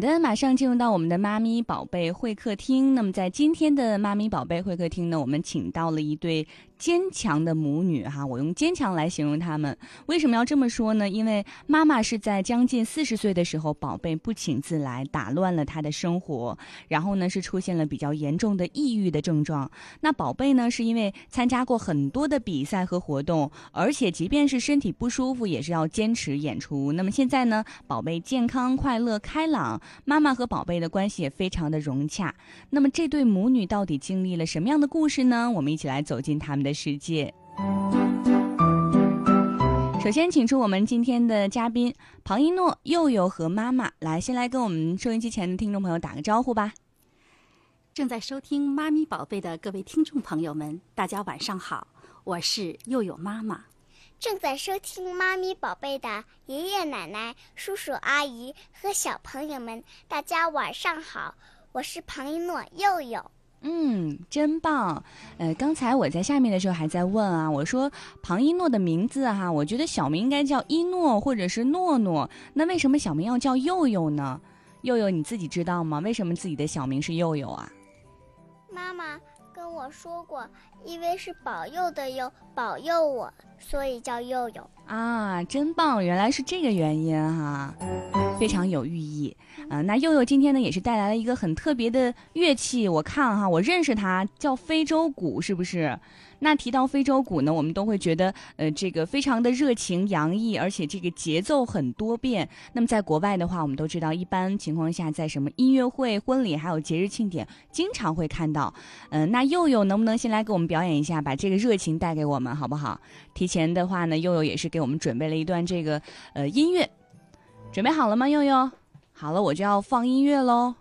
好的，马上进入到我们的妈咪宝贝会客厅。那么在今天的妈咪宝贝会客厅呢，我们请到了一对。坚强的母女哈，我用坚强来形容她们。为什么要这么说呢？因为妈妈是在将近四十岁的时候，宝贝不请自来，打乱了她的生活，然后呢是出现了比较严重的抑郁的症状。那宝贝呢是因为参加过很多的比赛和活动，而且即便是身体不舒服，也是要坚持演出。那么现在呢，宝贝健康、快乐、开朗，妈妈和宝贝的关系也非常的融洽。那么这对母女到底经历了什么样的故事呢？我们一起来走进他们的。世界。首先，请出我们今天的嘉宾庞一诺、佑佑和妈妈来，先来跟我们收音机前的听众朋友打个招呼吧。正在收听《妈咪宝贝》的各位听众朋友们，大家晚上好，我是佑佑妈妈。正在收听《妈咪宝贝》的爷爷奶奶、叔叔阿姨和小朋友们，大家晚上好，我是庞一诺、佑佑。嗯，真棒。呃，刚才我在下面的时候还在问啊，我说庞一诺的名字哈，我觉得小名应该叫一诺或者是诺诺，那为什么小名要叫佑佑呢？佑佑你自己知道吗？为什么自己的小名是佑佑啊？妈妈跟我说过，因为是保佑的佑，保佑我，所以叫佑佑。啊，真棒，原来是这个原因哈。非常有寓意，嗯，那佑佑今天呢也是带来了一个很特别的乐器，我看哈，我认识它叫非洲鼓，是不是？那提到非洲鼓呢，我们都会觉得，呃，这个非常的热情洋溢，而且这个节奏很多变。那么在国外的话，我们都知道，一般情况下在什么音乐会、婚礼还有节日庆典，经常会看到。嗯，那佑佑能不能先来给我们表演一下，把这个热情带给我们，好不好？提前的话呢，佑佑也是给我们准备了一段这个呃音乐。准备好了吗，悠悠？好了，我就要放音乐喽。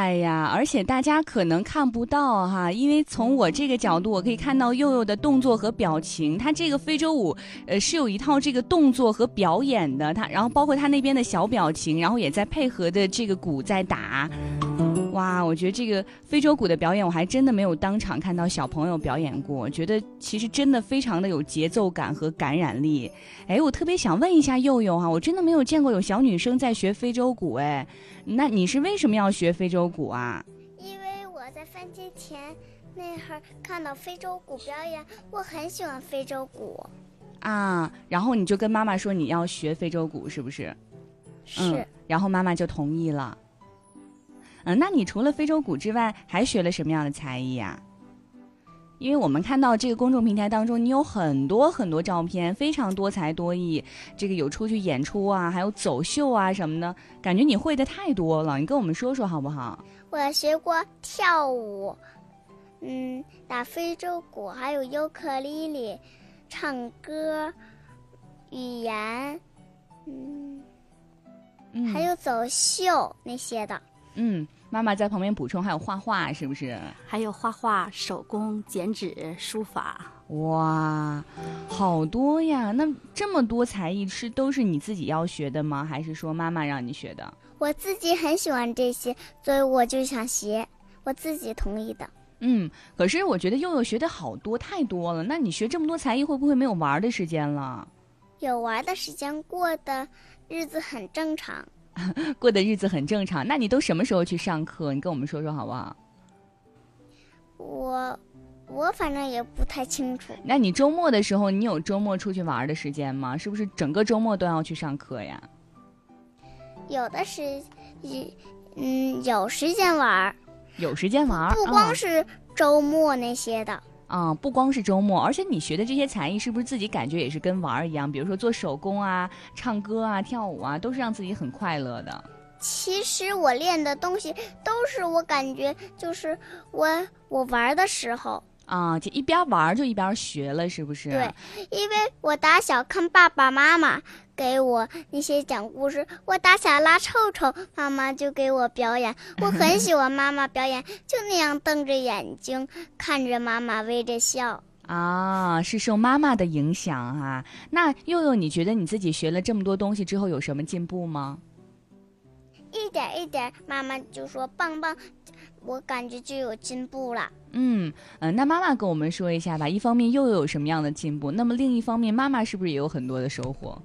害呀！而且大家可能看不到哈，因为从我这个角度，我可以看到佑佑的动作和表情。他这个非洲舞，呃，是有一套这个动作和表演的。他然后包括他那边的小表情，然后也在配合的这个鼓在打。哇，我觉得这个非洲鼓的表演，我还真的没有当场看到小朋友表演过，觉得其实真的非常的有节奏感和感染力。哎，我特别想问一下佑佑哈，我真的没有见过有小女生在学非洲鼓，哎，那你是为什么要学非洲鼓啊？因为我在番茄前那会儿看到非洲鼓表演，我很喜欢非洲鼓。啊，然后你就跟妈妈说你要学非洲鼓，是不是？是。然后妈妈就同意了。嗯，那你除了非洲鼓之外，还学了什么样的才艺呀？因为我们看到这个公众平台当中，你有很多很多照片，非常多才多艺。这个有出去演出啊，还有走秀啊什么的，感觉你会的太多了。你跟我们说说好不好？我学过跳舞，嗯，打非洲鼓，还有尤克里里，唱歌，语言，嗯，还有走秀那些的。嗯，妈妈在旁边补充，还有画画，是不是？还有画画、手工、剪纸、书法。哇，好多呀！那这么多才艺是都是你自己要学的吗？还是说妈妈让你学的？我自己很喜欢这些，所以我就想学，我自己同意的。嗯，可是我觉得佑佑学的好多，太多了。那你学这么多才艺，会不会没有玩的时间了？有玩的时间，过的日子很正常。过的日子很正常，那你都什么时候去上课？你跟我们说说好不好？我我反正也不太清楚。那你周末的时候，你有周末出去玩的时间吗？是不是整个周末都要去上课呀？有的时，嗯，有时间玩，有时间玩，不光是周末那些的。啊，不光是周末，而且你学的这些才艺，是不是自己感觉也是跟玩儿一样？比如说做手工啊、唱歌啊、跳舞啊，都是让自己很快乐的。其实我练的东西都是我感觉就是我我玩的时候啊，就一边玩就一边学了，是不是？对，因为我打小看爸爸妈妈。给我那些讲故事，我打小拉臭臭，妈妈就给我表演。我很喜欢妈妈表演，就那样瞪着眼睛看着妈妈微着笑。啊，是受妈妈的影响哈。那佑佑，你觉得你自己学了这么多东西之后有什么进步吗？一点一点，妈妈就说棒棒，我感觉就有进步了。嗯嗯，那妈妈跟我们说一下吧。一方面又有什么样的进步？那么另一方面，妈妈是不是也有很多的收获？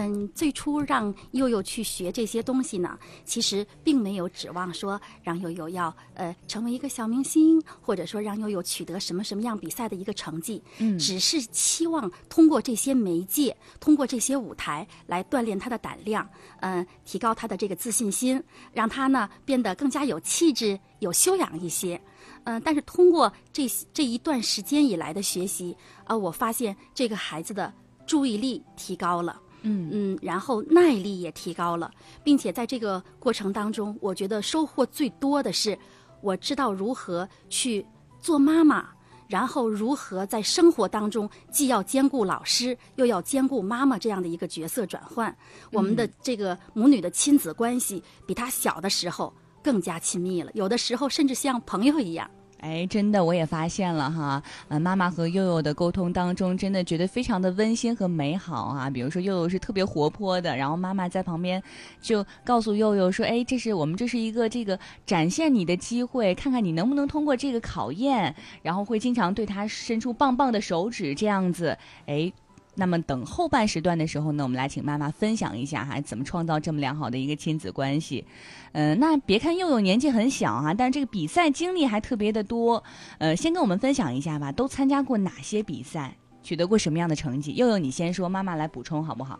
嗯，最初让悠悠去学这些东西呢，其实并没有指望说让悠悠要呃成为一个小明星，或者说让悠悠取得什么什么样比赛的一个成绩。嗯，只是期望通过这些媒介，通过这些舞台来锻炼他的胆量，嗯，提高他的这个自信心，让他呢变得更加有气质、有修养一些。嗯，但是通过这这一段时间以来的学习啊，我发现这个孩子的注意力提高了。嗯嗯，然后耐力也提高了，并且在这个过程当中，我觉得收获最多的是，我知道如何去做妈妈，然后如何在生活当中既要兼顾老师，又要兼顾妈妈这样的一个角色转换。我们的这个母女的亲子关系比她小的时候更加亲密了，有的时候甚至像朋友一样。哎，真的，我也发现了哈，呃，妈妈和佑佑的沟通当中，真的觉得非常的温馨和美好啊。比如说，佑佑是特别活泼的，然后妈妈在旁边就告诉佑佑说：“哎，这是我们这是一个这个展现你的机会，看看你能不能通过这个考验。”然后会经常对他伸出棒棒的手指，这样子，哎。那么等后半时段的时候呢，我们来请妈妈分享一下哈，怎么创造这么良好的一个亲子关系。嗯，那别看佑佑年纪很小哈，但这个比赛经历还特别的多。呃，先跟我们分享一下吧，都参加过哪些比赛，取得过什么样的成绩？佑佑，你先说，妈妈来补充好不好？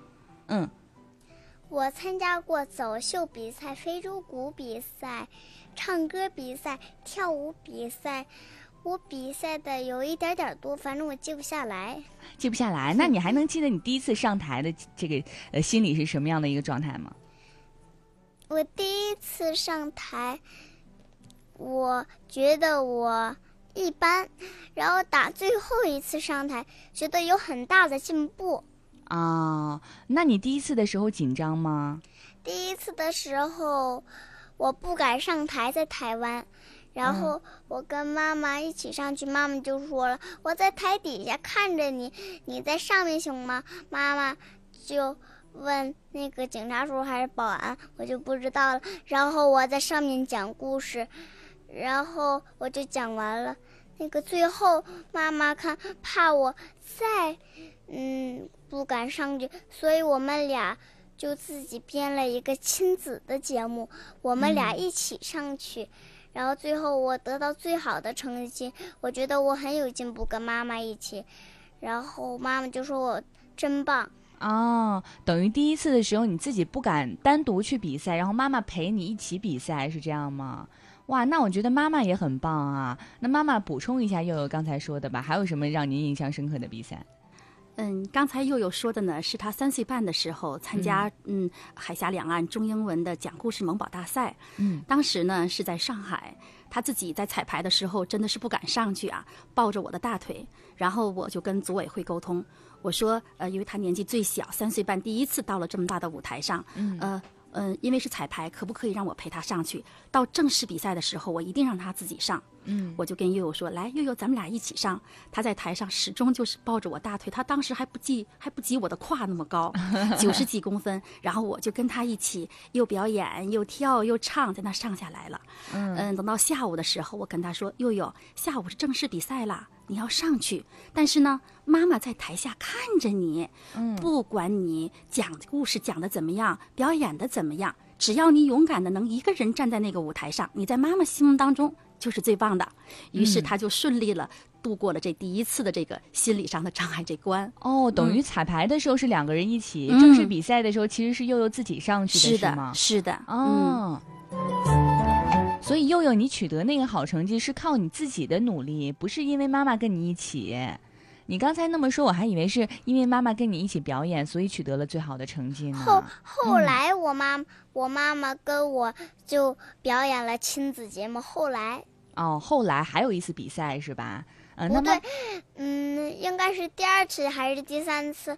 嗯，我参加过走秀比赛、非洲鼓比赛、唱歌比赛、跳舞比赛。我比赛的有一点点多，反正我记不下来。记不下来？那你还能记得你第一次上台的这个呃心里是什么样的一个状态吗？我第一次上台，我觉得我一般，然后打最后一次上台，觉得有很大的进步。啊，那你第一次的时候紧张吗？第一次的时候，我不敢上台，在台湾。然后我跟妈妈一起上去，妈妈就说了：“我在台底下看着你，你在上面行吗？”妈妈就问那个警察叔叔还是保安，我就不知道了。然后我在上面讲故事，然后我就讲完了。那个最后妈妈看怕我再嗯不敢上去，所以我们俩就自己编了一个亲子的节目，我们俩一起上去。然后最后我得到最好的成绩，我觉得我很有进步，跟妈妈一起。然后妈妈就说我真棒。哦，等于第一次的时候你自己不敢单独去比赛，然后妈妈陪你一起比赛，是这样吗？哇，那我觉得妈妈也很棒啊。那妈妈补充一下佑佑刚才说的吧，还有什么让您印象深刻的比赛？嗯，刚才佑佑说的呢，是他三岁半的时候参加嗯海峡两岸中英文的讲故事萌宝大赛。嗯，当时呢是在上海，他自己在彩排的时候真的是不敢上去啊，抱着我的大腿，然后我就跟组委会沟通，我说呃，因为他年纪最小，三岁半，第一次到了这么大的舞台上，嗯呃。嗯，因为是彩排，可不可以让我陪他上去？到正式比赛的时候，我一定让他自己上。嗯，我就跟悠悠说：“来，悠悠，咱们俩一起上。”他在台上始终就是抱着我大腿，他当时还不及还不及我的胯那么高，九十几公分。然后我就跟他一起又表演又跳又唱，在那上下来了。嗯等到下午的时候，我跟他说：“悠悠，下午是正式比赛啦，你要上去。但是呢，妈妈在台下看着你，嗯不管你讲故事讲的怎么样，表演的怎么样，只要你勇敢的能一个人站在那个舞台上，你在妈妈心目当中就是最棒的。于是嗯他就顺利了度过了这第一次的这个心理上的障碍这关。哦，等于彩排的时候是两个人一起，嗯正式比赛的时候其实是悠悠自己上去是的，是的，？是的，嗯，哦。所以悠悠，你取得那个好成绩是靠你自己的努力，不是因为妈妈跟你一起。你刚才那么说，我还以为是因为妈妈跟你一起表演，所以取得了最好的成绩后呢。后后来我妈我妈妈跟我就表演了亲子节目。后来哦，后来还有一次比赛是吧？嗯、不那么对，嗯，应该是第二次还是第三次，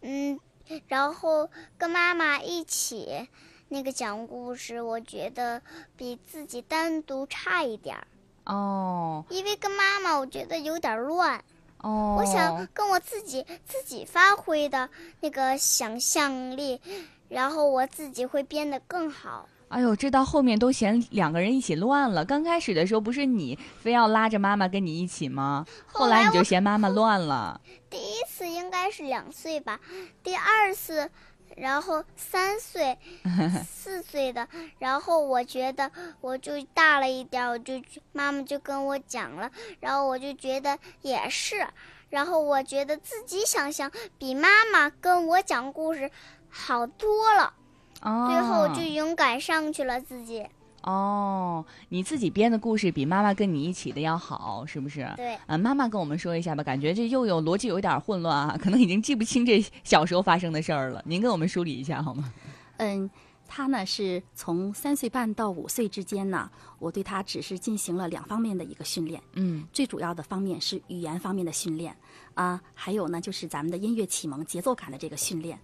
嗯，然后跟妈妈一起那个讲故事，我觉得比自己单独差一点儿，哦因为跟妈妈我觉得有点乱。哦，我想跟我自己自己发挥的那个想象力，然后我自己会变得更好。哎呦，这到后面都嫌两个人一起乱了。刚开始的时候不是你非要拉着妈妈跟你一起吗？后来你就嫌妈妈乱了。第一次应该是两岁吧，第二次，然后三岁、四岁的，然后我觉得我就大了一点，我就妈妈就跟我讲了，然后我就觉得也是，然后我觉得自己想象比妈妈跟我讲故事好多了，哦，最后就勇敢上去了自己。哦，你自己编的故事比妈妈跟你一起的要好，是不是？对，啊，妈妈跟我们说一下吧，感觉这又有逻辑有一点混乱啊，可能已经记不清这小时候发生的事儿了。您跟我们梳理一下好吗？嗯，他呢是从三岁半到五岁之间呢，我对他只是进行了两方面的一个训练。嗯最主要的方面是语言方面的训练啊，还有呢就是咱们的音乐启蒙、节奏感的这个训练。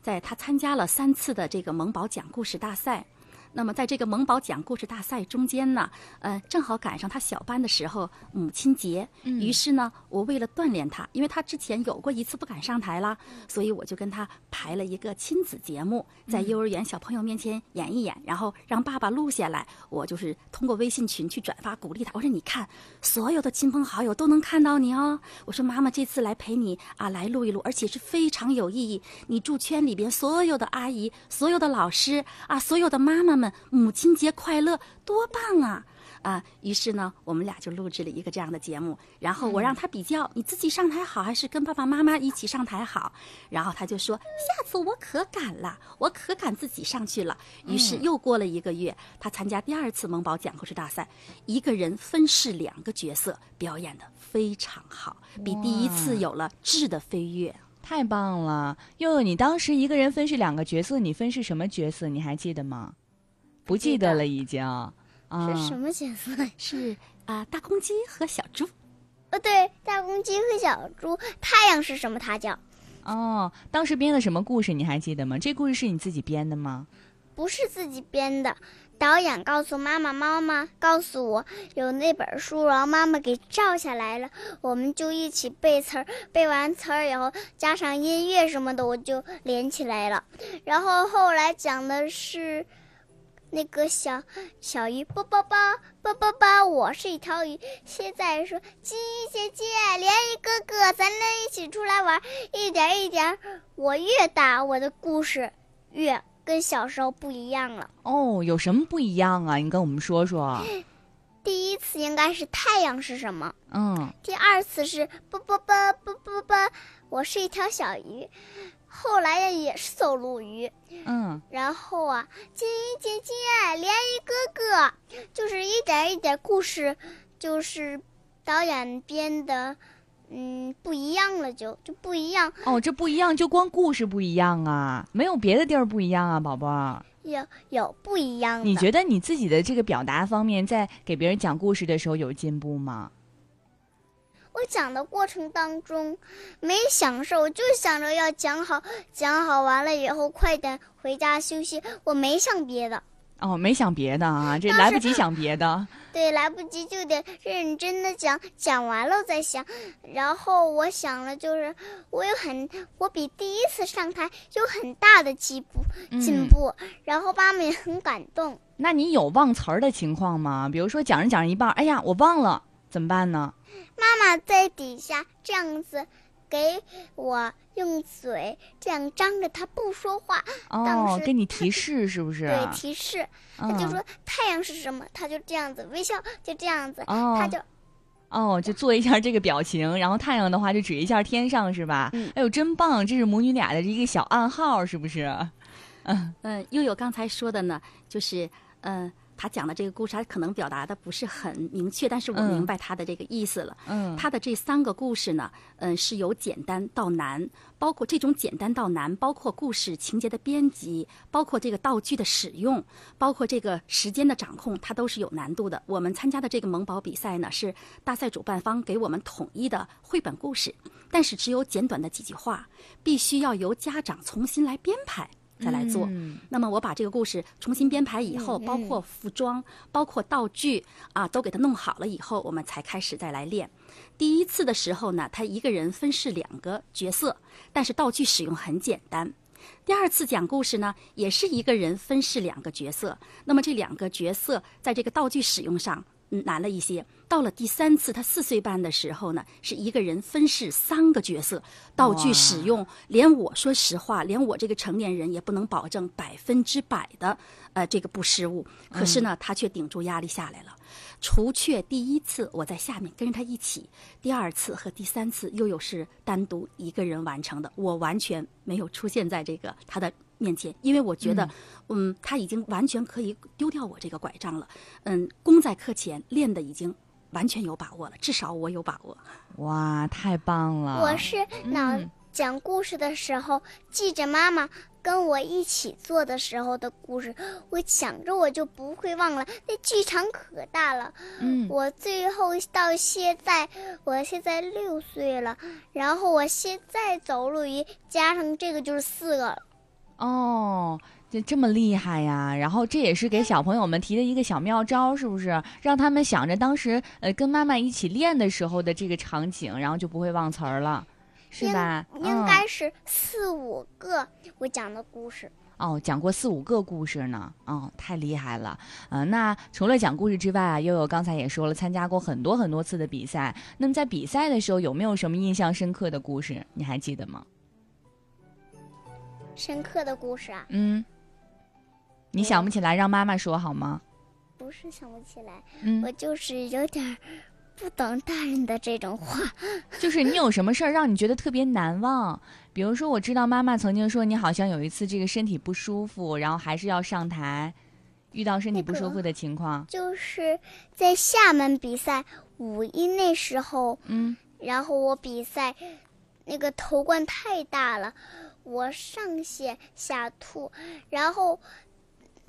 在他参加了三次的这个萌宝讲故事大赛。那么在这个萌宝讲故事大赛中间呢，呃，正好赶上他小班的时候母亲节，嗯于是呢，我为了锻炼他，因为他之前有过一次不敢上台啦，所以我就跟他排了一个亲子节目，在幼儿园小朋友面前演一演，然后让爸爸录下来，我就是通过微信群去转发鼓励他。我说你看，所有的亲朋好友都能看到你哦。我说妈妈这次来陪你啊，来录一录，而且是非常有意义。你住圈里边所有的阿姨、所有的老师啊，所有的妈妈们，母亲节快乐，多棒啊！啊，于是呢，我们俩就录制了一个这样的节目，然后我让他比较，你自己上台好还是跟爸爸妈妈一起上台好？然后他就说，下次我可敢了，我可敢自己上去了。于是又过了一个月，他参加第二次萌宝讲故事大赛，一个人分饰两个角色，表演的非常好，比第一次有了质的飞跃。太棒了，佑佑，你当时一个人分饰两个角色，你分饰什么角色？你还记得吗？不记得了，已经。啊，是什么角色？是啊、大公鸡和小猪。呃，对，大公鸡和小猪。太阳是什么？它叫哦，当时编的什么故事？你还记得吗？这故事是你自己编的吗？不是自己编的，导演告诉妈妈，妈妈告诉我有那本书，然后妈妈给照下来了，我们就一起背词儿，背完词儿以后加上音乐什么的，我就连起来了。然后后来讲的是那个小小鱼，啵啵啵啵啵啵，我是一条鱼。现在说金鱼姐姐，连鱼哥哥，咱俩一起出来玩，一点一点，我越大，我的故事越。跟小时候不一样了哦，有什么不一样啊？你跟我们说说。第一次应该是太阳是什么？嗯。第二次是啵啵啵啵啵啵，我是一条小鱼。后来呀也是走路鱼。嗯。然后啊，金鱼姐姐，连鱼哥哥，就是一点一点故事，就是导演编的。嗯，不一样了，就就不一样哦。这不一样，就光故事不一样啊，没有别的地儿不一样啊，宝宝。有有不一样。你觉得你自己的这个表达方面，在给别人讲故事的时候有进步吗？我讲的过程当中没享受，就想着要讲好，讲好完了以后快点回家休息，我没想别的。哦，没想别的啊，这来不及想别的。对，来不及就得认真的讲，讲完了再想。然后我想了，就是我有很，我比第一次上台有很大的进步，进步。然后妈妈也很感动。那你有忘词儿的情况吗？比如说讲着讲着一半，哎呀，我忘了，怎么办呢？妈妈在底下这样子。给我用嘴这样张着，他不说话。哦，给你提示是不是？对，提示。他就说太阳是什么，他就这样子微笑，就这样子。哦，他就，哦，就做一下这个表情，然后太阳的话就指一下天上，是吧？嗯。哎呦，真棒！这是母女俩的一个小暗号，是不是？嗯嗯，又有刚才说的呢，就是嗯。他讲的这个故事，他可能表达的不是很明确，但是我明白他的这个意思了。嗯，他的这三个故事呢，嗯，是由简单到难，包括这种简单到难，包括故事情节的编辑，包括这个道具的使用，包括这个时间的掌控，它都是有难度的。我们参加的这个萌宝比赛呢，是大赛主办方给我们统一的绘本故事，但是只有简短的几句话，必须要由家长重新来编排。再来做，那么我把这个故事重新编排以后，包括服装、包括道具啊，都给他弄好了以后，我们才开始再来练。第一次的时候呢，他一个人分饰两个角色，但是道具使用很简单。第二次讲故事呢，也是一个人分饰两个角色，那么这两个角色在这个道具使用上。难了一些。到了第三次，他四岁半的时候呢，是一个人分饰三个角色，道具使用，连我说实话，连我这个成年人也不能保证百分之百的，呃，这个不失误。可是呢，他却顶住压力下来了。除却第一次我在下面跟着他一起，第二次和第三次又有是单独一个人完成的，我完全没有出现在这个他的。面前，因为我觉得，嗯，他已经完全可以丢掉我这个拐杖了。嗯，功在课前，练的已经完全有把握了，至少我有把握。哇，太棒了！我是脑讲故事的时候，记着妈妈跟我一起做的时候的故事，我想着我就不会忘了。那剧场可大了，嗯，我最后到现在，我现在六岁了，然后我现在走路一加上这个就是四个了。哦，就这么厉害呀！然后这也是给小朋友们提的一个小妙招，是不是？让他们想着当时呃跟妈妈一起练的时候的这个场景，然后就不会忘词儿了，是吧？应该是四五个我讲的故事。哦，讲过四五个故事呢。哦，太厉害了。嗯，那除了讲故事之外啊，悠悠刚才也说了，参加过很多很多次的比赛。那么在比赛的时候，有没有什么印象深刻的故事？你还记得吗？深刻的故事啊，嗯，你想不起来，让妈妈说好吗？不是想不起来，嗯，我就是有点不懂大人的这种话。就是你有什么事儿让你觉得特别难忘？比如说，我知道妈妈曾经说你好像有一次这个身体不舒服，然后还是要上台，遇到身体不舒服的情况，就是在厦门比赛五一那时候，嗯，然后我比赛那个头冠太大了。我上泻下吐，然后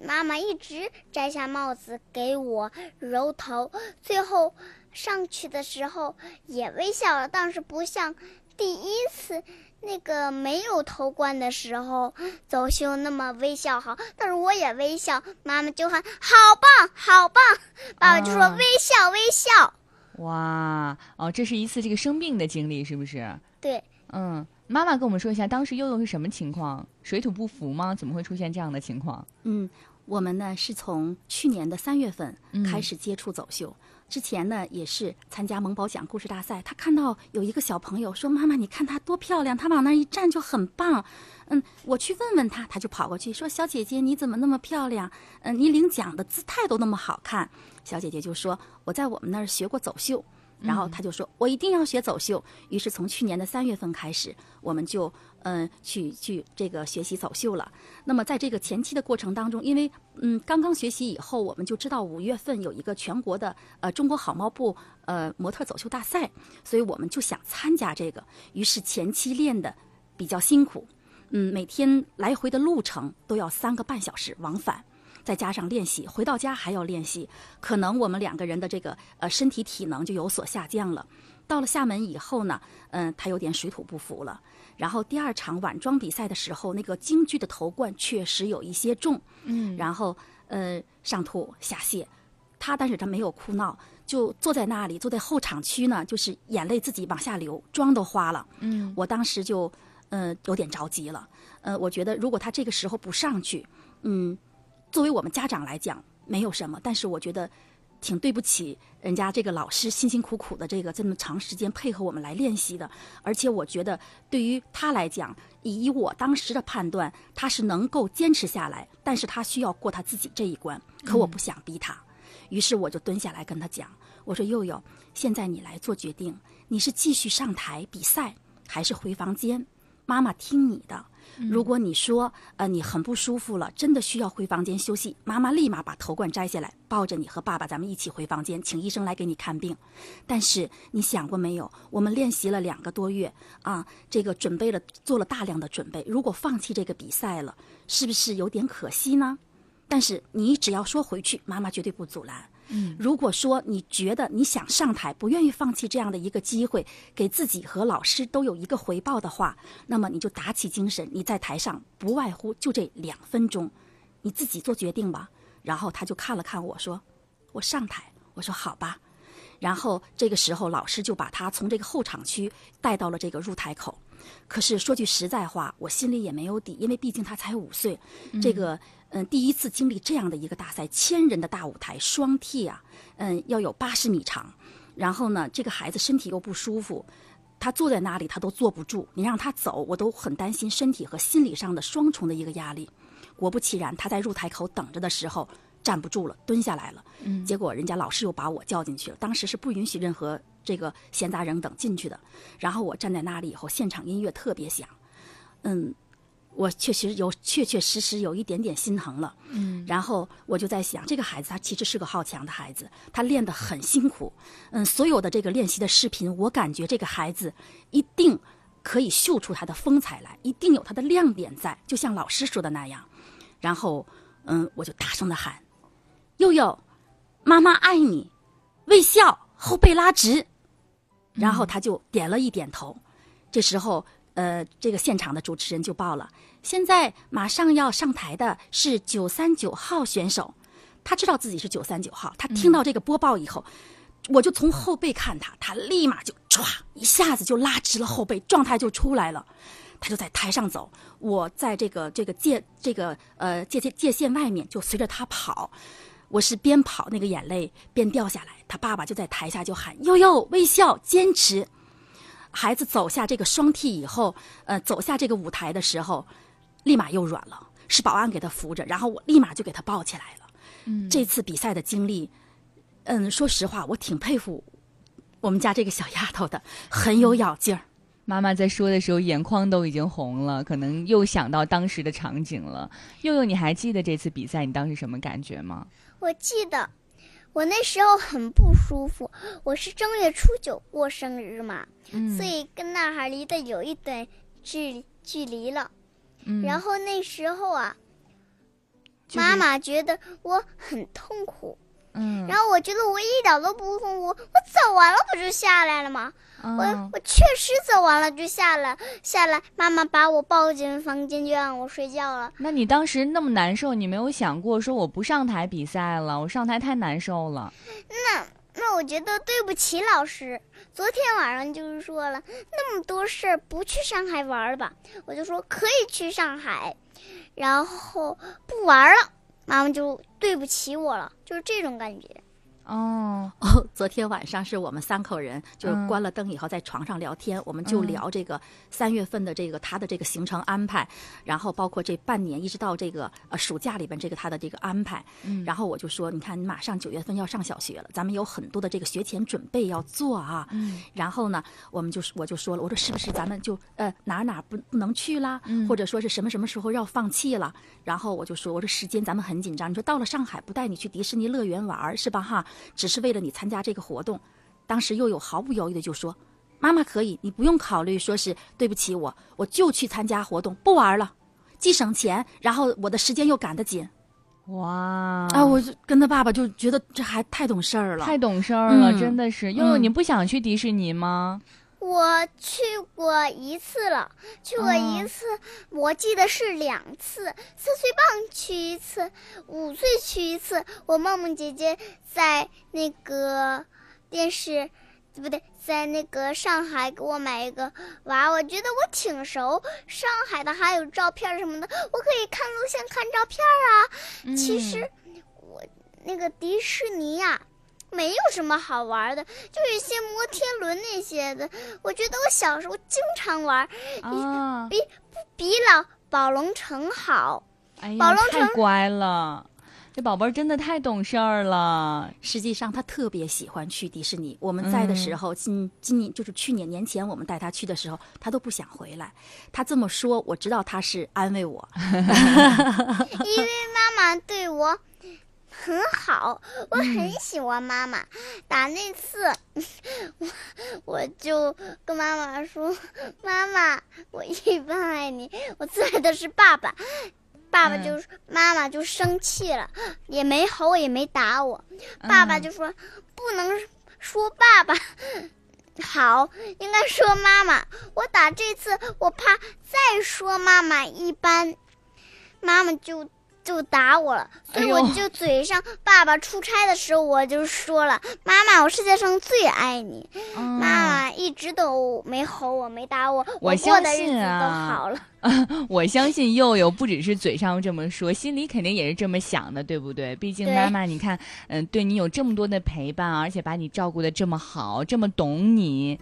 妈妈一直摘下帽子给我揉头，最后上去的时候也微笑了，但是不像第一次那个没有头冠的时候走秀那么微笑好，但是我也微笑，妈妈就喊好棒好棒，爸爸就说啊微笑微笑。哇，哦，这是一次这个生病的经历，是不是？对，嗯，妈妈跟我们说一下，当时悠悠是什么情况？水土不服吗？怎么会出现这样的情况？嗯，我们呢是从去年的三月份嗯开始接触走秀，之前呢也是参加萌宝讲故事大赛。他看到有一个小朋友说：“妈妈，你看她多漂亮，她往那儿一站就很棒。”嗯，我去问问他，他就跑过去说：“小姐姐，你怎么那么漂亮？嗯，你领奖的姿态都那么好看。”小姐姐就说：“我在我们那儿学过走秀。”然后他就说：“我一定要学走秀。”于是从去年的三月份开始，我们就嗯、去去这个学习走秀了。那么在这个前期的过程当中，因为嗯刚刚学习以后，我们就知道五月份有一个全国的呃中国好猫部呃模特走秀大赛，所以我们就想参加这个。于是前期练的比较辛苦，嗯，每天来回的路程都要三个半小时往返。再加上练习，回到家还要练习，可能我们两个人的这个呃身体体能就有所下降了。到了厦门以后呢，嗯、他有点水土不服了。然后第二场晚装比赛的时候，那个京剧的头冠确实有一些重，嗯。然后呃上吐下泻，他但是他没有哭闹，就坐在那里，坐在候场区呢，就是眼泪自己往下流，妆都花了。嗯。我当时就呃有点着急了，呃，我觉得如果他这个时候不上去，嗯，作为我们家长来讲没有什么，但是我觉得挺对不起人家这个老师辛辛苦苦的这个这么长时间配合我们来练习的，而且我觉得对于他来讲，以我当时的判断，他是能够坚持下来，但是他需要过他自己这一关，可我不想逼他。于是我就蹲下来跟他讲：“我说佑佑，现在你来做决定，你是继续上台比赛，还是回房间？妈妈听你的。如果你说呃你很不舒服了，真的需要回房间休息，妈妈立马把头冠摘下来，抱着你和爸爸咱们一起回房间，请医生来给你看病。但是你想过没有？我们练习了两个多月啊，这个准备了做了大量的准备，如果放弃这个比赛了，是不是有点可惜呢？但是你只要说回去，妈妈绝对不阻拦。嗯，如果说你觉得你想上台，不愿意放弃这样的一个机会，给自己和老师都有一个回报的话，那么你就打起精神，你在台上不外乎就这两分钟，你自己做决定吧。然后他就看了看我说：“我上台。”我说：“好吧。”然后这个时候，老师就把他从这个候场区带到了这个入台口。可是说句实在话，我心里也没有底，因为毕竟他才五岁，这个嗯、第一次经历这样的一个大赛，千人的大舞台，双替啊，嗯，要有八十米长。然后呢，这个孩子身体又不舒服，他坐在那里他都坐不住，你让他走，我都很担心身体和心理上的双重的一个压力。果不其然，他在入台口等着的时候站不住了，蹲下来了。嗯结果人家老师又把我叫进去了，当时是不允许任何这个闲杂人等进去的。然后我站在那里以后，现场音乐特别响，嗯，我确实有确确实实有一点点心疼了。嗯然后我就在想，这个孩子他其实是个好强的孩子，他练得很辛苦。嗯，所有的这个练习的视频，我感觉这个孩子一定可以秀出他的风采来，一定有他的亮点在，就像老师说的那样。然后，嗯，我就大声的喊：“悠悠，妈妈爱你，微笑，后背拉直。”然后他就点了一点头。这时候，呃，这个现场的主持人就报了，现在马上要上台的是九三九号选手。他知道自己是九三九号，他听到这个播报以后，我就从后背看他，他立马就唰一下子就拉直了后背，状态就出来了。他就在台上走，我在这个这个界这个呃界界界限外面就随着他跑，我是边跑那个眼泪边掉下来。他爸爸就在台下就喊悠悠微笑坚持。孩子走下这个双替以后，呃，走下这个舞台的时候，立马又软了，是保安给他扶着，然后我立马就给他抱起来了。嗯这次比赛的经历，嗯，说实话，我挺佩服我们家这个小丫头的，很有咬劲儿。妈妈在说的时候，眼眶都已经红了，可能又想到当时的场景了。佑佑，你还记得这次比赛你当时什么感觉吗？我记得我那时候很不舒服，我是正月初九过生日嘛，嗯所以跟那孩离得有一段距距离了。嗯然后那时候啊，就是妈妈觉得我很痛苦，嗯，然后我觉得我一点都不痛苦，我走完了不就下来了吗？我嗯我确实走完了就下来，下来妈妈把我抱进房间就让我睡觉了。那你当时那么难受，你没有想过说我不上台比赛了，我上台太难受了。那那我觉得对不起老师，昨天晚上就是说了那么多事儿，不去上海玩了吧？我就说可以去上海，然后不玩了，妈妈就对不起我了，就是这种感觉。哦，哦，昨天晚上是我们三口人，就是嗯。关了灯以后在床上聊天，我们就嗯。聊这个三月份的这个他的这个行程安排，然后包括这半年一直到这个呃暑假里边这个他的这个安排，嗯。然后我就说，你看你马上九月份要上小学了，咱们有很多的这个学前准备要做啊，嗯。然后呢，我们就是我就说了，我说是不是咱们就呃哪哪不不能去啦，嗯。或者说是什么什么时候要放弃了？然后我就说，我说时间咱们很紧张，你说到了上海不带你去迪士尼乐园玩是吧哈？只是为了你参加这个活动。当时又有毫不犹豫的就说，妈妈可以，你不用考虑说是对不起我，我就去参加活动，不玩了。既省钱，然后我的时间又赶得紧哇啊！我就跟他爸爸就觉得这还太懂事儿了。太懂事儿了，嗯真的是。悠悠，嗯你不想去迪士尼吗？我去过一次了，去过一次，我记得是两次。四岁半去一次，五岁去一次。我梦梦姐姐在那个电视，不对，在那个上海给我买一个娃我，觉得我挺熟。上海的还有照片什么的，我可以看录像、看照片啊。其实我那个迪士尼呀、没有什么好玩的，就是一些摩天轮那些的。我觉得我小时候经常玩，啊，比比老宝龙城好。哎呀，宝龙城乖了，这宝贝儿真的太懂事儿了。实际上，他特别喜欢去迪士尼。我们在的时候，今今年就是去年年前我们带他去的时候，他都不想回来。他这么说，我知道他是安慰我。因为妈妈对我很好，我很喜欢妈妈。打那次，我 我就跟妈妈说：“妈妈，我一般爱你，我最爱的是爸爸。”爸爸就、妈妈就生气了，也没吼我，也没打我。爸爸嗯就说：“不能说爸爸。”好，应该说妈妈。我打这次，我怕再说妈妈一般，妈妈就就打我了，所以我就嘴上，爸爸出差的时候我就说了，妈妈，我世界上最爱你。嗯妈妈一直都没吼我，没打我，我过相信的日子都啊好了。我相信佑佑不只是嘴上这么说，心里肯定也是这么想的，对不对？毕竟妈妈，你看，嗯、对你有这么多的陪伴，而且把你照顾的这么好，这么懂你。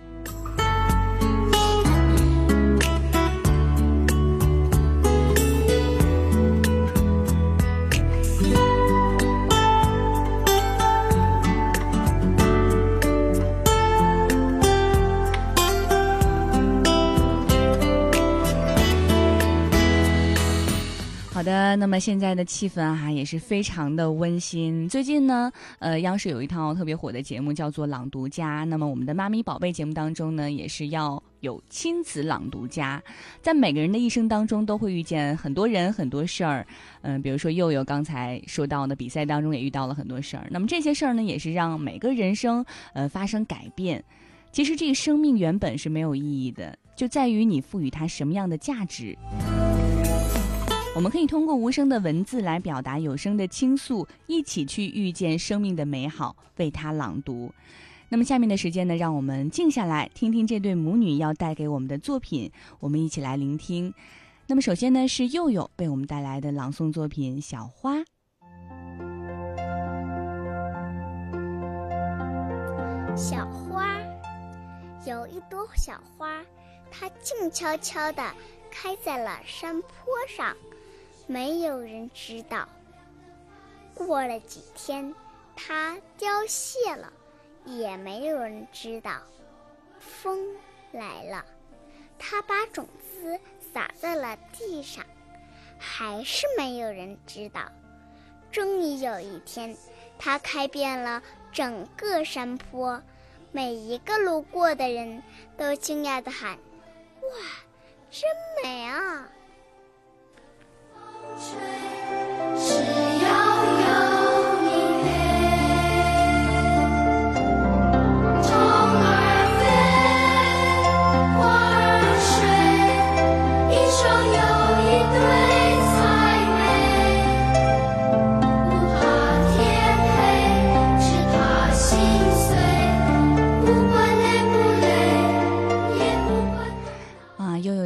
好的，那么现在的气氛哈、也是非常的温馨。最近呢，呃，央视有一套特别火的节目叫做《朗读家》，那么我们的妈咪宝贝节目当中呢，也是要有亲子朗读家。在每个人的一生当中，都会遇见很多人、很多事儿。嗯、比如说佑佑刚才说到的，比赛当中也遇到了很多事儿。那么这些事儿呢，也是让每个人生呃发生改变。其实这个生命原本是没有意义的，就在于你赋予它什么样的价值。我们可以通过无声的文字来表达有声的倾诉，一起去遇见生命的美好，为它朗读。那么下面的时间呢，让我们静下来，听听这对母女要带给我们的作品，我们一起来聆听。那么首先呢，是佑佑为我们带来的朗诵作品《小花》。小花，有一朵小花，它静悄悄地开在了山坡上，没有人知道。过了几天，它凋谢了，也没有人知道。风来了，它把种子撒在了地上，还是没有人知道。终于有一天，它开遍了整个山坡，每一个路过的人都惊讶地喊：“哇，真美啊！”吹。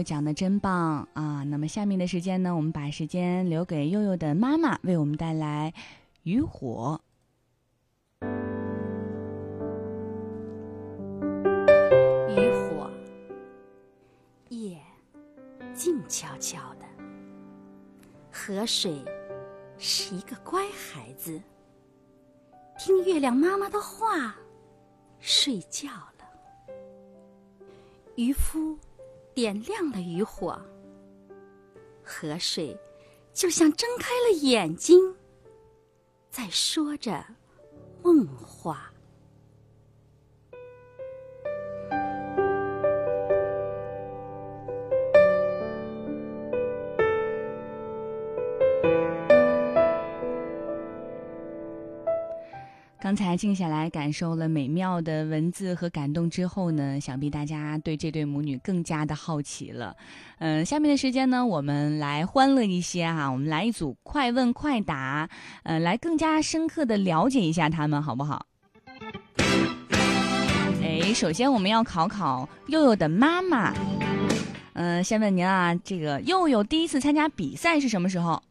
讲的真棒啊！那么下面的时间呢，我们把时间留给佑佑的妈妈，为我们带来《渔火》。渔火，夜静悄悄的，河水是一个乖孩子，听月亮妈妈的话，睡觉了。渔夫点亮了渔火，河水就像睁开了眼睛，在说着梦话。刚才静下来感受了美妙的文字和感动之后呢，想必大家对这对母女更加的好奇了。嗯，下面的时间呢，我们来欢乐一些哈，我们来一组快问快答，嗯，来更加深刻的了解一下他们，好不好？哎，首先我们要考考佑佑的妈妈。嗯，先问您啊，这个佑佑第一次参加比赛是什么时候？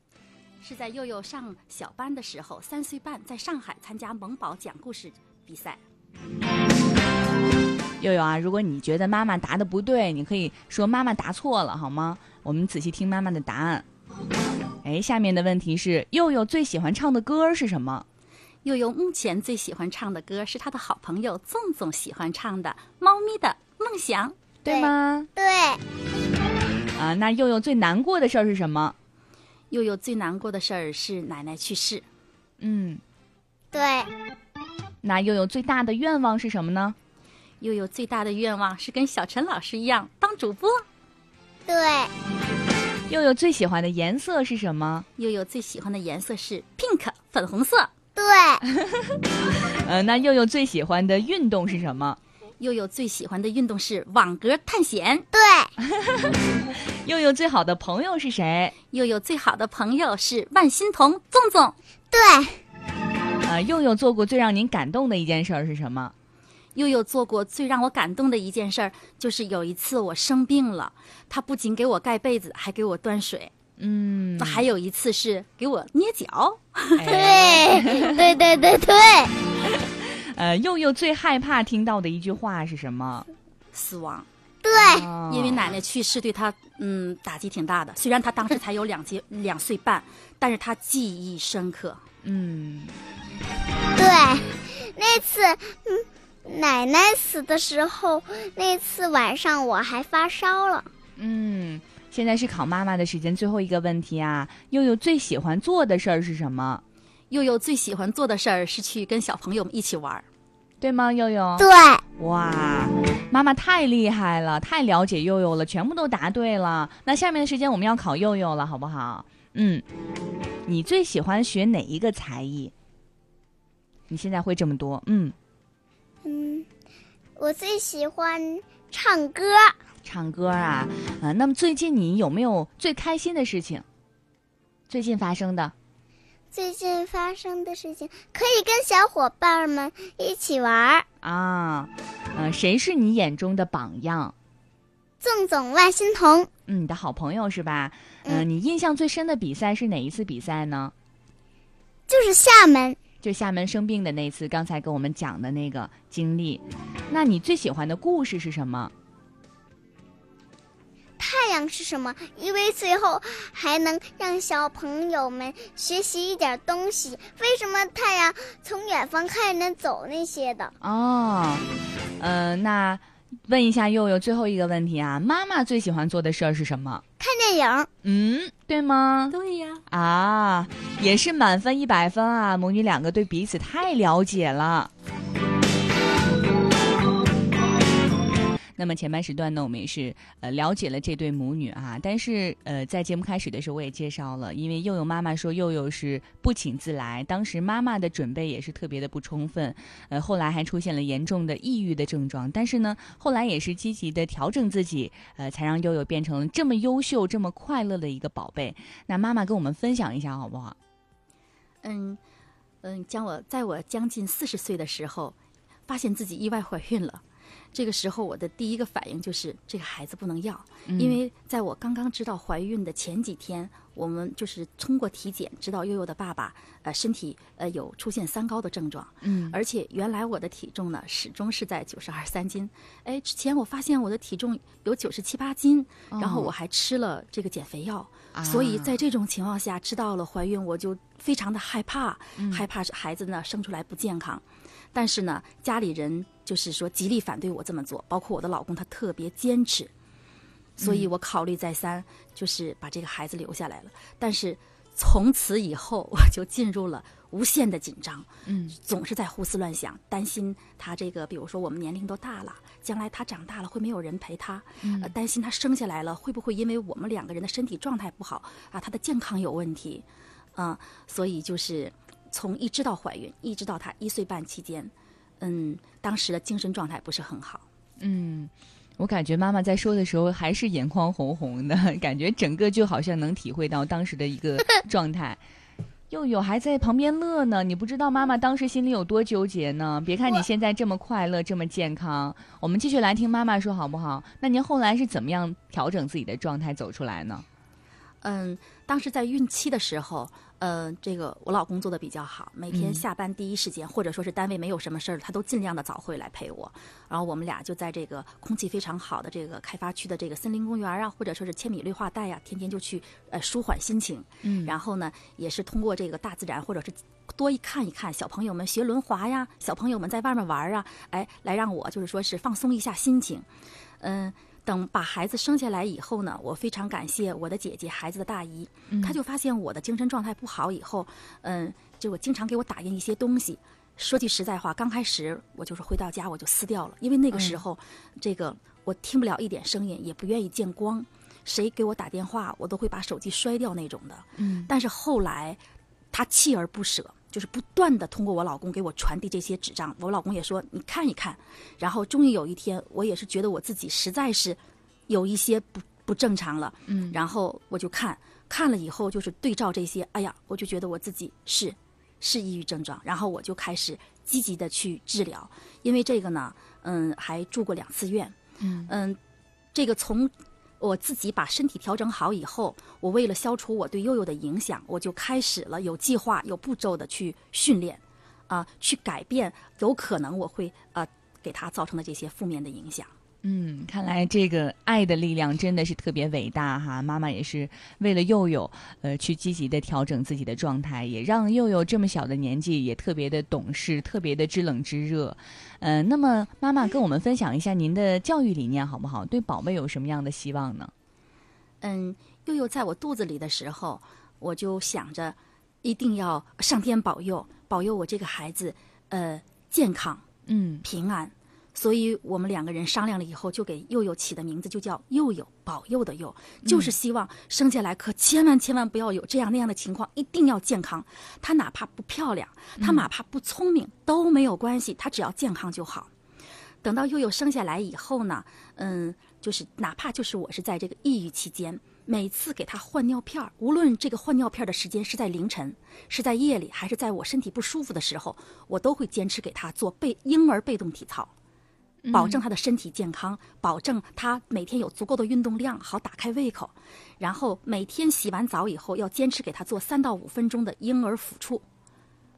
是在佑佑上小班的时候，三岁半，在上海参加萌宝讲故事比赛。佑佑啊，如果你觉得妈妈答的不对，你可以说妈妈答错了，好吗？我们仔细听妈妈的答案。哎，下面的问题是，佑佑最喜欢唱的歌是什么？佑佑目前最喜欢唱的歌是他的好朋友纵纵喜欢唱的《猫咪的梦想》，对吗？对，啊，那佑佑最难过的事儿是什么？佑佑最难过的事儿是奶奶去世。嗯，对，那悠悠最大的愿望是什么呢？悠悠最大的愿望是跟小陈老师一样当主播。对，悠悠最喜欢的颜色是什么？悠悠最喜欢的颜色是 pink 粉红色。对，呃，那悠悠最喜欢的运动是什么？佑佑最喜欢的运动是网格探险。对，佑佑最好的朋友是谁？佑佑最好的朋友是万欣彤纵纵。对，呃，佑佑做过最让您感动的一件事儿是什么？佑佑做过最让我感动的一件事儿，就是有一次我生病了，他不仅给我盖被子，还给我端水。嗯，还有一次是给我捏脚。哎对，对对对对，呃，佑佑最害怕听到的一句话是什么？死亡，对，哦因为奶奶去世对他嗯打击挺大的。虽然他当时才有两节两岁半，但是他记忆深刻。嗯，对，那次，嗯，奶奶死的时候，那次晚上我还发烧了。嗯，现在是考妈妈的时间，最后一个问题啊，佑佑最喜欢做的事儿是什么？佑佑最喜欢做的事儿是去跟小朋友们一起玩儿。对吗，佑佑？对，哇，妈妈太厉害了，太了解佑佑了，全部都答对了。那下面的时间我们要考佑佑了，好不好？嗯，你最喜欢学哪一个才艺？你现在会这么多，嗯，嗯，我最喜欢唱歌。唱歌啊，啊、那么最近你有没有最开心的事情？最近发生的？最近发生的事情，可以跟小伙伴们一起玩儿。啊，呃，谁是你眼中的榜样？纵总万欣彤，嗯，你的好朋友是吧？嗯、嗯你印象最深的比赛是哪一次比赛呢？就是厦门。就厦门生病的那次，刚才跟我们讲的那个经历。那你最喜欢的故事是什么？太阳是什么？因为最后还能让小朋友们学习一点东西。为什么太阳从远方看着走那些的？哦，呃，那问一下佑佑最后一个问题啊，妈妈最喜欢做的事儿是什么？看电影。嗯，对吗？对呀，啊，也是满分一百分啊！母女两个对彼此太了解了。那么前半时段呢，我们也是呃了解了这对母女啊，但是呃在节目开始的时候我也介绍了，因为佑佑妈妈说佑佑是不请自来，当时妈妈的准备也是特别的不充分，呃后来还出现了严重的抑郁的症状，但是呢后来也是积极的调整自己，呃才让佑佑变成了这么优秀、这么快乐的一个宝贝。那妈妈跟我们分享一下好不好？嗯嗯，将我在我将近四十岁的时候，发现自己意外怀孕了。这个时候我的第一个反应就是这个孩子不能要，嗯。因为在我刚刚知道怀孕的前几天，我们就是通过体检知道悠悠的爸爸呃身体呃有出现三高的症状，嗯。而且原来我的体重呢始终是在九十二三斤，哎，之前我发现我的体重有九十七八斤，然后我还吃了这个减肥药，啊。所以在这种情况下知道了怀孕，我就非常的害怕，害怕孩子呢生出来不健康。但是呢，家里人就是说极力反对我这么做，包括我的老公，他特别坚持，所以我考虑再三，就是把这个孩子留下来了。但是从此以后，我就进入了无限的紧张，嗯，总是在胡思乱想，担心他这个，比如说我们年龄都大了，将来他长大了会没有人陪他，呃，担心他生下来了会不会因为我们两个人的身体状态不好啊，他的健康有问题，啊、所以就是从一直到怀孕，一直到他一岁半期间，嗯，当时的精神状态不是很好。嗯，我感觉妈妈在说的时候还是眼眶红红的，感觉整个就好像能体会到当时的一个 状态。佑佑还在旁边乐呢，你不知道妈妈当时心里有多纠结呢。别看你现在这么快乐，这么健康，我们继续来听妈妈说好不好？那您后来是怎么样调整自己的状态走出来呢？嗯，当时在孕期的时候，呃，这个我老公做的比较好，每天下班第一时间，或者说是单位没有什么事儿，他都尽量的早会来陪我。然后我们俩就在这个空气非常好的这个开发区的这个森林公园啊，或者说是千米绿化带呀、天天就去呃舒缓心情。嗯然后呢，也是通过这个大自然，或者是多一看一看小朋友们学轮滑呀，小朋友们在外面玩啊，哎，来让我就是说是放松一下心情。嗯，等把孩子生下来以后呢，我非常感谢我的姐姐，孩子的大姨，她就发现我的精神状态不好以后，嗯，就我经常给我打印一些东西。说句实在话，刚开始我就是回到家我就撕掉了，因为那个时候，这个我听不了一点声音，也不愿意见光，谁给我打电话，我都会把手机摔掉那种的。嗯但是后来，他锲而不舍，就是不断的通过我老公给我传递这些纸张。我老公也说你看一看，然后终于有一天，我也是觉得我自己实在是有一些不不正常了，嗯。然后我就看看了以后，就是对照这些，哎呀，我就觉得我自己是是抑郁症状，然后我就开始积极的去治疗，因为这个呢，嗯，还住过两次院，嗯。嗯，这个从我自己把身体调整好以后，我为了消除我对悠悠的影响，我就开始了有计划、有步骤的去训练，啊、去改变有可能我会呃给他造成的这些负面的影响。嗯，看来这个爱的力量真的是特别伟大哈！妈妈也是为了佑佑，呃，去积极的调整自己的状态，也让佑佑这么小的年纪也特别的懂事，特别的知冷知热。嗯、那么妈妈跟我们分享一下您的教育理念好不好？对宝贝有什么样的希望呢？嗯，佑佑在我肚子里的时候，我就想着一定要上天保佑，保佑我这个孩子呃健康嗯平安。所以我们两个人商量了以后，就给佑佑起的名字就叫佑佑，保佑的佑，就是希望生下来可千万千万不要有这样那样的情况，一定要健康。他哪怕不漂亮，他哪怕不聪明都没有关系，他只要健康就好。等到佑佑生下来以后呢，嗯，就是哪怕就是我是在这个抑郁期间，每次给他换尿片儿，无论这个换尿片儿的时间是在凌晨、是在夜里，还是在我身体不舒服的时候，我都会坚持给他做被婴儿被动体操。保证他的身体健康，保证他每天有足够的运动量，好打开胃口。然后每天洗完澡以后，要坚持给他做三到五分钟的婴儿抚触。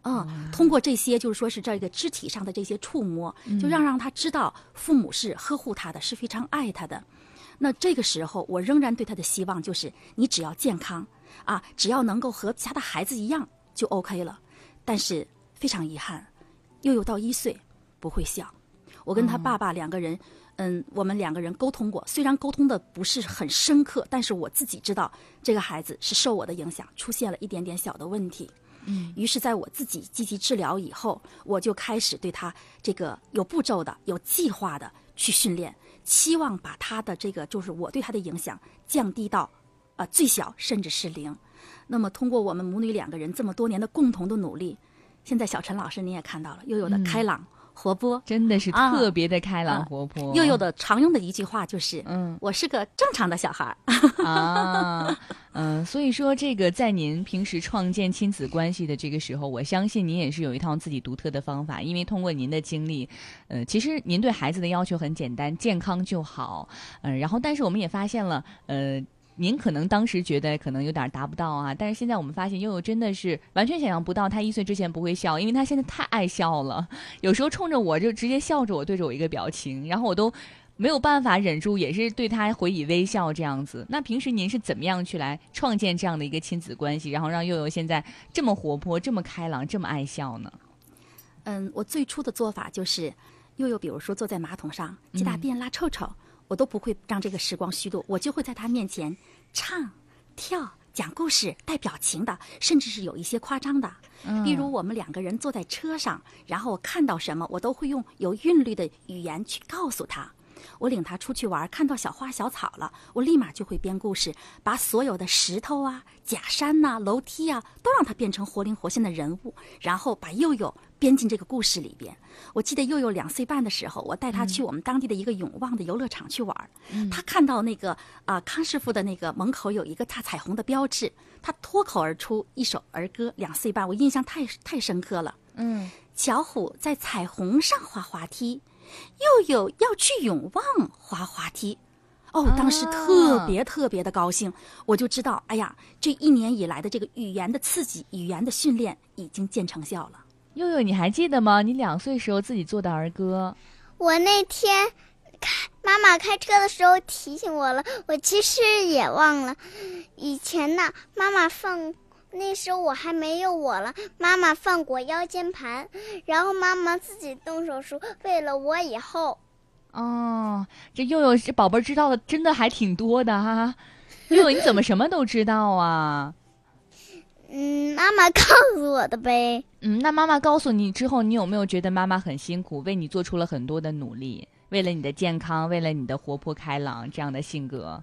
嗯，通过这些就是说是这个肢体上的这些触摸，就让让他知道父母是呵护他的，是非常爱他的。那这个时候，我仍然对他的希望就是，你只要健康啊，只要能够和其他的孩子一样就 OK 了。但是非常遗憾，悠悠到一岁不会笑。我跟他爸爸两个人，嗯，我们两个人沟通过，虽然沟通的不是很深刻，但是我自己知道这个孩子是受我的影响，出现了一点点小的问题。嗯，于是在我自己积极治疗以后，我就开始对他这个有步骤的、有计划的去训练，期望把他的这个就是我对他的影响降低到，呃最小甚至是零。那么通过我们母女两个人这么多年的共同的努力，现在小陈老师您也看到了，又有的开朗、活泼。真的是啊特别的开朗啊活泼。悠悠的常用的一句话就是：“嗯我是个正常的小孩儿。啊，嗯，所以说这个在您平时创建亲子关系的这个时候，我相信您也是有一套自己独特的方法，因为通过您的经历，呃，其实您对孩子的要求很简单，健康就好，嗯、然后但是我们也发现了，呃。您可能当时觉得可能有点达不到啊，但是现在我们发现悠悠真的是完全想象不到，他一岁之前不会笑，因为他现在太爱笑了，有时候冲着我就直接笑着我，对着我一个表情，然后我都没有办法忍住，也是对他回以微笑这样子。那平时您是怎么样去来创建这样的一个亲子关系，然后让悠悠现在这么活泼、这么开朗、这么爱笑呢？”嗯，我最初的做法就是，悠悠比如说坐在马桶上接大便、拉臭臭，我都不会让这个时光虚度，我就会在他面前唱、跳。讲故事带表情的，甚至是有一些夸张的，比如我们两个人坐在车上，然后我看到什么，我都会用有韵律的语言去告诉他。我领他出去玩，看到小花小草了，我立马就会编故事，把所有的石头啊、假山呐、楼梯啊，都让他变成活灵活现的人物，然后把悠悠编进这个故事里边。我记得佑佑两岁半的时候，我带他去我们当地的一个永旺的游乐场去玩，他看到那个啊、康师傅的那个门口有一个大彩虹的标志，他脱口而出一首儿歌，两岁半，我印象太太深刻了。嗯，巧虎在彩虹上滑滑梯，佑佑要去永旺滑滑梯。哦，当时特别特别的高兴，我就知道，哎呀，这一年以来的这个语言的刺激、语言的训练已经见成效了。悠悠，你还记得吗？你两岁时候自己做的儿歌，我那天开妈妈开车的时候提醒我了，我其实也忘了。以前呢，妈妈放那时候我还没有我了，妈妈放过腰间盘，然后妈妈自己动手术，为了我以后。哦，这悠悠这宝贝儿知道的真的还挺多的哈。悠悠，你怎么什么都知道啊？嗯，妈妈告诉我的呗。嗯，那妈妈告诉你之后，你有没有觉得妈妈很辛苦，为你做出了很多的努力，为了你的健康，为了你的活泼开朗这样的性格？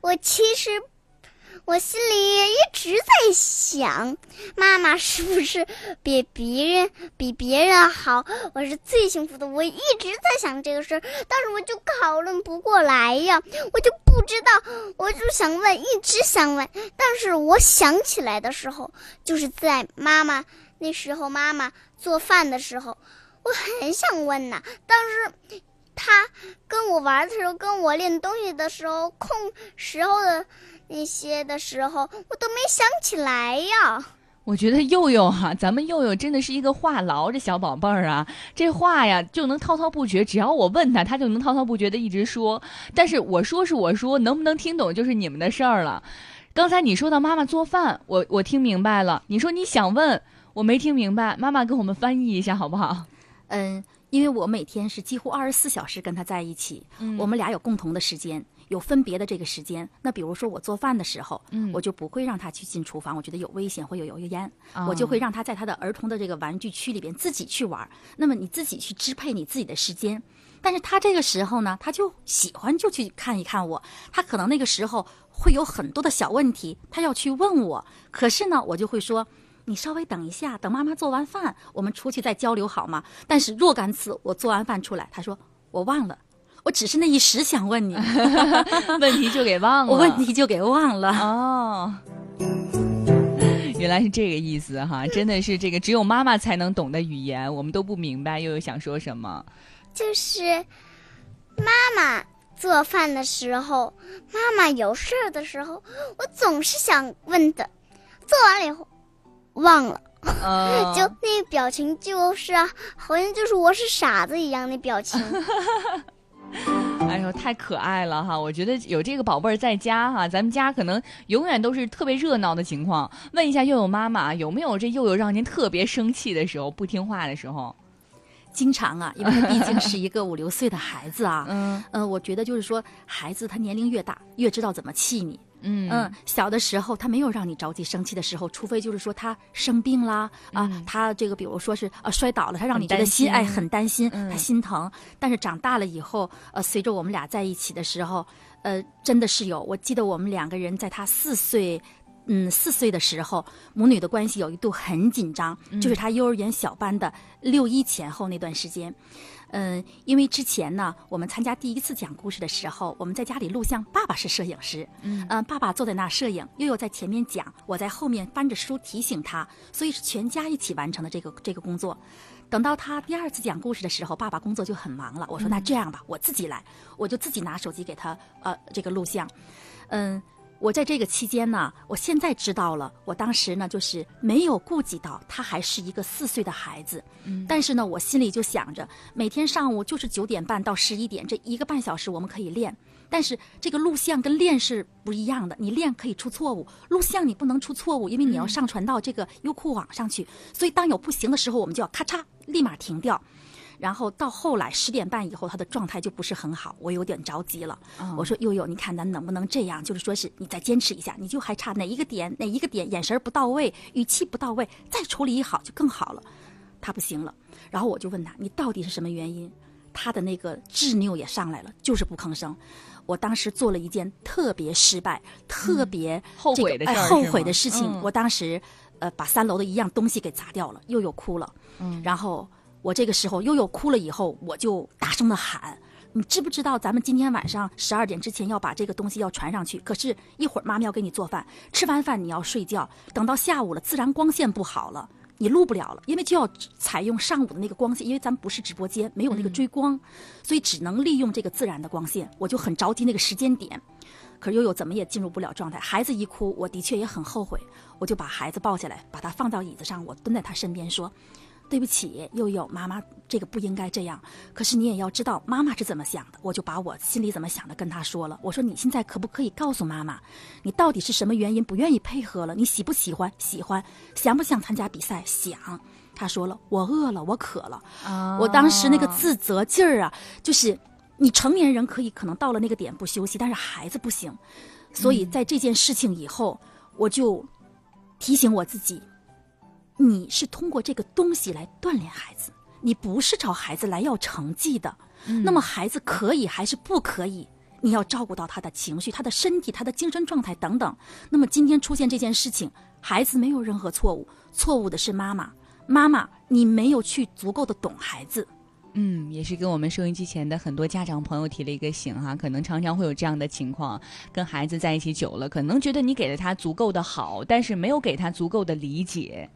我其实，我心里一直在想，妈妈是不是比别人比别人好？我是最幸福的。我一直在想这个事儿，但是我就讨论不过来呀，我就不知道，我就想问，一直想问，但是我想起来的时候，就是在妈妈那时候，妈妈做饭的时候，我很想问呐，但是。他跟我玩的时候，跟我练东西的时候，空时候的那些的时候，我都没想起来呀。我觉得佑佑哈、咱们佑佑真的是一个话痨，这小宝贝儿啊，这话呀就能滔滔不绝，只要我问他，他就能滔滔不绝的一直说。但是我说是我说，能不能听懂就是你们的事儿了。刚才你说到妈妈做饭，我我听明白了。你说你想问，我没听明白，妈妈给我们翻译一下好不好？嗯，因为我每天是几乎二十四小时跟他在一起，我们俩有共同的时间，有分别的这个时间。那比如说我做饭的时候，嗯我就不会让他去进厨房，我觉得有危险，会有油烟，啊我就会让他在他的儿童的这个玩具区里边自己去玩。那么你自己去支配你自己的时间。但是他这个时候呢，他就喜欢就去看一看我，他可能那个时候会有很多的小问题，他要去问我，可是呢，我就会说。你稍微等一下，等妈妈做完饭，我们出去再交流好吗？但是若干次我做完饭出来，他说我忘了，我只是那一时想问你，问题就给忘了。我问题就给忘了。哦，原来是这个意思哈，真的是这个只有妈妈才能懂的语言，我们都不明白悠悠想说什么。就是妈妈做饭的时候，妈妈有事儿的时候，我总是想问的，做完了以后忘了，呃，就那表情就是啊，好像就是我是傻子一样的表情。哎呦，太可爱了哈！我觉得有这个宝贝儿在家哈，咱们家可能永远都是特别热闹的情况。问一下佑佑妈妈，有没有这佑佑让您特别生气的时候、不听话的时候？经常啊，因为毕竟是一个五六岁的孩子啊，嗯呃，我觉得就是说，孩子他年龄越大，越知道怎么气你。嗯嗯，小的时候他没有让你着急生气的时候，除非就是说他生病啦啊，他这个比如说是呃摔倒了，他让你觉得心嗯很担心哎很担心，嗯他心疼。但是长大了以后，呃，随着我们俩在一起的时候，呃，真的是有。我记得我们两个人在他四岁嗯四岁的时候，母女的关系有一度很紧张，就是他幼儿园小班的六一前后那段时间。嗯，因为之前呢，我们参加第一次讲故事的时候，我们在家里录像，爸爸是摄影师，嗯，爸爸坐在那摄影，悠悠在前面讲，我在后面翻着书提醒他，所以是全家一起完成的这个这个工作。等到他第二次讲故事的时候，爸爸工作就很忙了，我说那这样吧，我自己来，我就自己拿手机给他呃这个录像，嗯。我在这个期间呢，我现在知道了，我当时呢就是没有顾及到他还是一个四岁的孩子，嗯，但是呢，我心里就想着，每天上午就是九点半到十一点这一个半小时我们可以练，但是这个录像跟练是不一样的，你练可以出错误，录像你不能出错误，因为你要上传到这个优酷网上去，所以当有不行的时候，我们就要咔嚓立马停掉。然后到后来十点半以后，他的状态就不是很好，我有点着急了。我说悠悠，你看咱能不能这样？就是说是你再坚持一下，你就还差哪一个点，哪一个点眼神不到位，语气不到位，再处理好就更好了。他不行了，然后我就问他，你到底是什么原因？他的那个执拗也上来了，就是不吭声。我当时做了一件特别失败、特别后悔的事后悔的事情。我当时呃把三楼的一样东西给砸掉了，悠悠哭了。嗯，然后。我这个时候悠悠哭了以后，我就大声的喊：“你知不知道咱们今天晚上十二点之前要把这个东西要传上去？可是，一会儿妈妈要给你做饭，吃完饭你要睡觉，等到下午了，自然光线不好了，你录不了了，因为就要采用上午的那个光线，因为咱们不是直播间，没有那个追光，所以只能利用这个自然的光线。我就很着急那个时间点，可是悠悠怎么也进入不了状态。孩子一哭，我的确也很后悔，我就把孩子抱下来，把他放到椅子上，我蹲在他身边说。”对不起，悠悠，妈妈这个不应该这样。可是你也要知道妈妈是怎么想的，我就把我心里怎么想的跟他说了。我说你现在可不可以告诉妈妈，你到底是什么原因不愿意配合了？你喜不喜欢？喜欢？想不想参加比赛？想。他说了，我饿了，我渴了。啊我当时那个自责劲儿啊，就是你成年人可以可能到了那个点不休息，但是孩子不行。所以在这件事情以后，我就提醒我自己。你是通过这个东西来锻炼孩子，你不是找孩子来要成绩的。那么孩子可以还是不可以？你要照顾到他的情绪、他的身体、他的精神状态等等。那么今天出现这件事情，孩子没有任何错误，错误的是妈妈。妈妈，你没有去足够的懂孩子。嗯，也是跟我们收音机前的很多家长朋友提了一个醒哈，可能常常会有这样的情况，跟孩子在一起久了，可能觉得你给了他足够的好，但是没有给他足够的理解。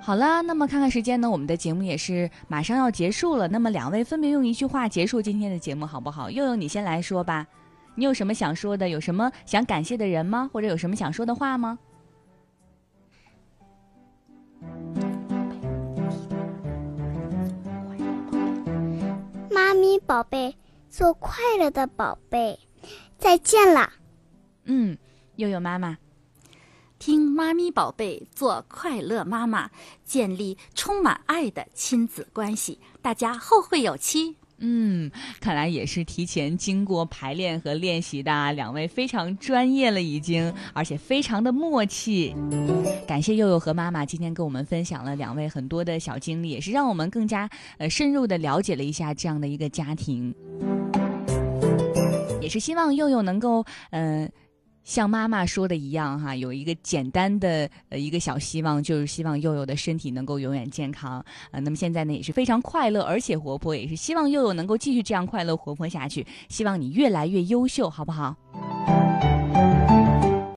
好了，那么看看时间呢，我们的节目也是马上要结束了。那么两位分别用一句话结束今天的节目，好不好？悠悠，你先来说吧。你有什么想说的？有什么想感谢的人吗？或者有什么想说的话吗？妈咪宝贝，做快乐的宝贝，再见了。嗯，悠悠妈妈。听妈咪宝贝做快乐妈妈，建立充满爱的亲子关系，大家后会有期。嗯，看来也是提前经过排练和练习的，两位非常专业了已经，而且非常的默契。感谢佑佑和妈妈今天跟我们分享了两位很多的小经历，也是让我们更加呃深入的了解了一下这样的一个家庭，也是希望佑佑能够嗯。像妈妈说的一样，哈，有一个简单的呃一个小希望，就是希望佑佑的身体能够永远健康。呃，那么现在呢也是非常快乐，而且活泼，也是希望佑佑能够继续这样快乐活泼下去。希望你越来越优秀，好不好？